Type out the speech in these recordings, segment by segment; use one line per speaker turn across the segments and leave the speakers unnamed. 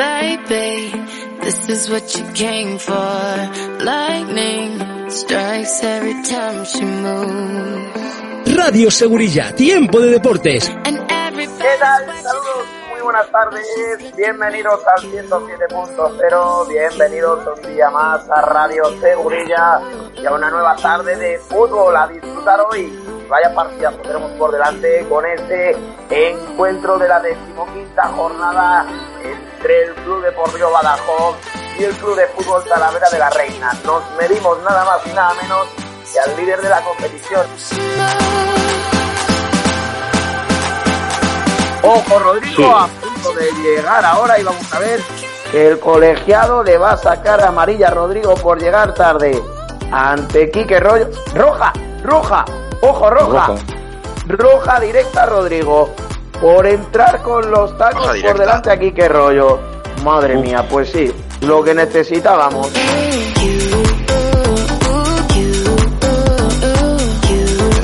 Baby, this is what you came for. Lightning strikes every time she moves.
Radio Segurilla, tiempo de deportes.
¿Qué tal? Saludos, muy buenas tardes. Bienvenidos al 107.0. Bienvenidos un día más a Radio Segurilla y a una nueva tarde de fútbol a disfrutar hoy. Vaya partidas que tenemos por delante con este encuentro de la decimoquinta jornada entre el Club Deportivo Badajoz y el Club de Fútbol Talavera de la Reina. Nos medimos nada más y nada menos que al líder de la competición. Ojo Rodrigo, a punto de llegar ahora y vamos a ver que el colegiado le va a sacar amarilla a Rodrigo por llegar tarde. Ante Quique Rollo. Roja, roja, ojo roja.
Roja.
Roja directa Rodrigo. Por entrar con los tacos por delante a Quique Rollo. Madre mía, pues sí, lo que necesitábamos.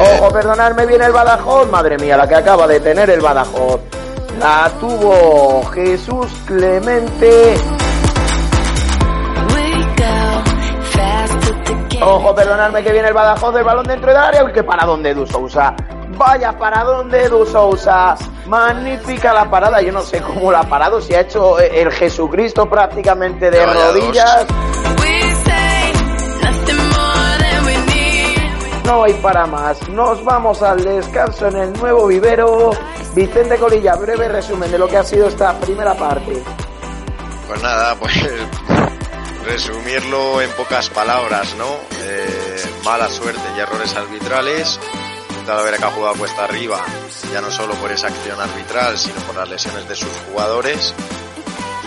Ojo, perdonadme bien el Badajoz, madre mía, la que acaba de tener el Badajoz. La tuvo Jesús Clemente. Ojo, perdonadme que viene el Badajoz del balón dentro del área. Uy, qué paradón de Edu Sousa. Vaya paradón de Edu Sousa. Magnífica la parada. Yo no sé cómo la ha parado. Se ha hecho eh, el Jesucristo prácticamente de rodillas. No hay para más. Nos vamos al descanso en el nuevo vivero. Vicente Colilla, breve resumen de lo que ha sido esta primera parte.
Pues nada, pues resumirlo en pocas palabras, ¿no? Eh, mala suerte y errores arbitrales. Talavera que ha jugado cuesta arriba, ya no solo por esa acción arbitral, sino por las lesiones de sus jugadores.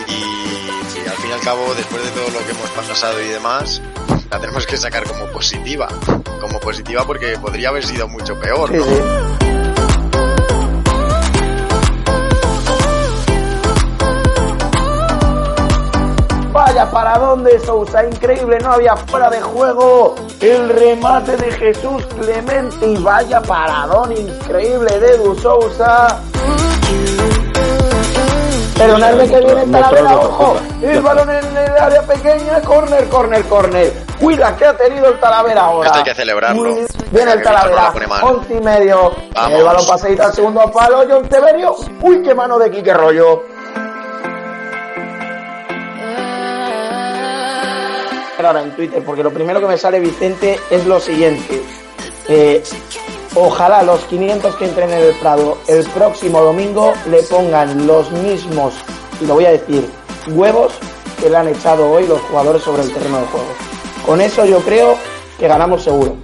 Y, y al fin y al cabo, después de todo lo que hemos pasado y demás, la tenemos que sacar como positiva. Como positiva porque podría haber sido mucho peor, ¿no?
Para dónde Sousa, increíble, no había fuera de juego. El remate de Jesús Clemente y vaya paradón increíble de Edu Sousa. Pero nadie que viene en Talavera, ojo, el balón en el área pequeña, corner, corner, corner. Cuida que ha tenido el Talavera ahora.
Esto hay que celebrarlo.
Viene el Talavera, once y medio.
Vamos.
El balón pasadita al segundo palo, John Severio. Uy, qué mano de Quique Rollo. Ahora en Twitter, porque lo primero que me sale Vicente es lo siguiente. Eh, ojalá los 500 que entren en el Prado el próximo domingo le pongan los mismos, y lo voy a decir, huevos que le han echado hoy los jugadores sobre el terreno de juego. Con eso yo creo que ganamos seguro.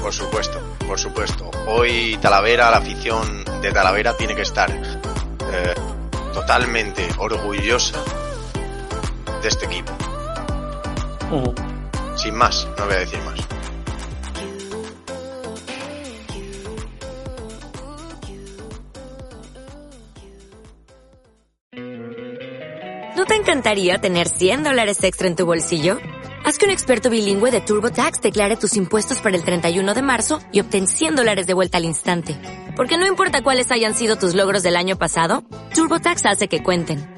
Por supuesto, por supuesto. Hoy Talavera, la afición de Talavera tiene que estar eh, totalmente orgullosa de este equipo. Sin más, no voy a decir más.
¿No te encantaría tener 100 dólares extra en tu bolsillo? Haz que un experto bilingüe de TurboTax declare tus impuestos para el 31 de marzo y obtén 100 dólares de vuelta al instante. Porque no importa cuáles hayan sido tus logros del año pasado, TurboTax hace que cuenten.